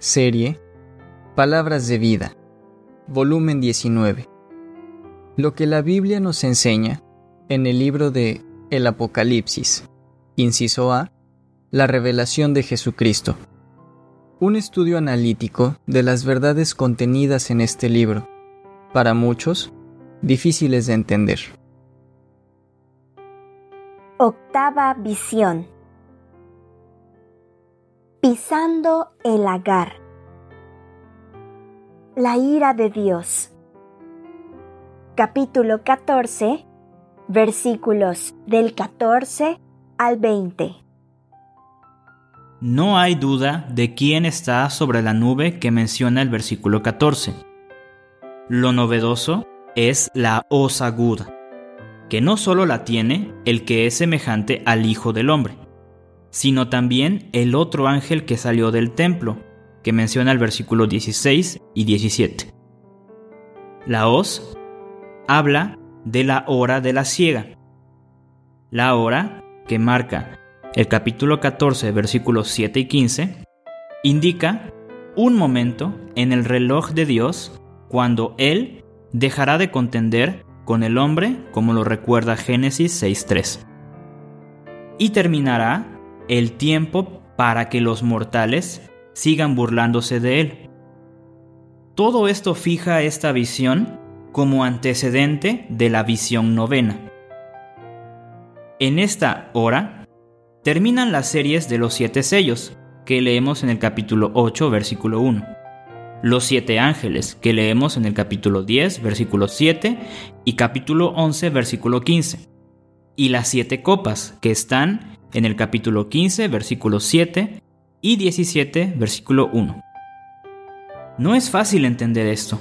Serie Palabras de Vida, volumen 19. Lo que la Biblia nos enseña en el libro de El Apocalipsis, inciso A, la revelación de Jesucristo. Un estudio analítico de las verdades contenidas en este libro, para muchos, difíciles de entender. Octava visión. Pisando el agar. La ira de Dios. Capítulo 14, versículos del 14 al 20. No hay duda de quién está sobre la nube que menciona el versículo 14. Lo novedoso es la hoz aguda, que no solo la tiene el que es semejante al Hijo del Hombre, sino también el otro ángel que salió del templo, que menciona el versículo 16 y 17. La hoz habla de la hora de la ciega. La hora que marca el capítulo 14, versículos 7 y 15, indica un momento en el reloj de Dios cuando Él dejará de contender con el hombre, como lo recuerda Génesis 6.3. Y terminará el tiempo para que los mortales sigan burlándose de Él. Todo esto fija esta visión como antecedente de la visión novena. En esta hora, terminan las series de los siete sellos, que leemos en el capítulo 8, versículo 1. Los siete ángeles, que leemos en el capítulo 10, versículo 7, y capítulo 11, versículo 15. Y las siete copas, que están en el capítulo 15, versículo 7, y 17, versículo 1. No es fácil entender esto,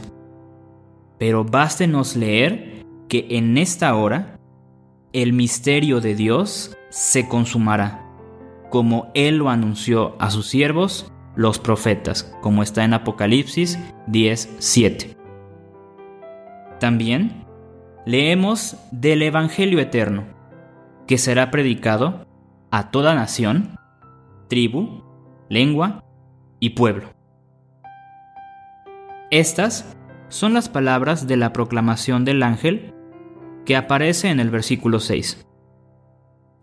pero bástenos leer que en esta hora el misterio de Dios se consumará, como Él lo anunció a sus siervos, los profetas, como está en Apocalipsis 10:7. También leemos del Evangelio eterno, que será predicado a toda nación, tribu, lengua y pueblo. Estas son las palabras de la proclamación del ángel que aparece en el versículo 6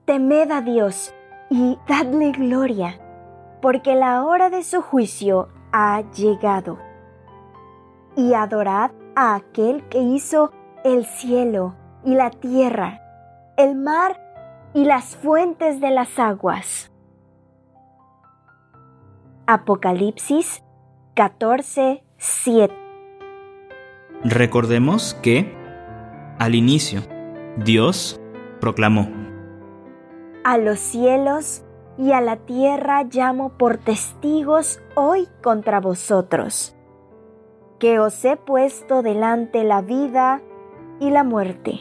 temed a Dios y dadle gloria, porque la hora de su juicio ha llegado. Y adorad a aquel que hizo el cielo y la tierra, el mar y las fuentes de las aguas. Apocalipsis 14, 7. Recordemos que, al inicio, Dios proclamó, a los cielos y a la tierra llamo por testigos hoy contra vosotros, que os he puesto delante la vida y la muerte,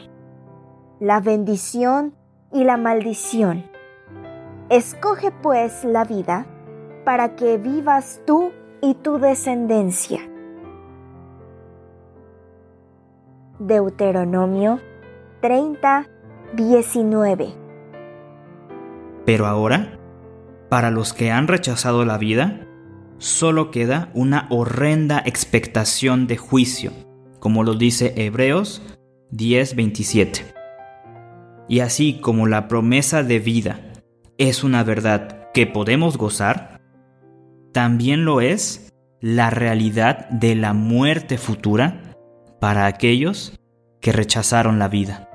la bendición y la maldición. Escoge pues la vida para que vivas tú y tu descendencia. Deuteronomio 30, 19 pero ahora, para los que han rechazado la vida, solo queda una horrenda expectación de juicio, como lo dice Hebreos 10:27. Y así como la promesa de vida es una verdad que podemos gozar, también lo es la realidad de la muerte futura para aquellos que rechazaron la vida.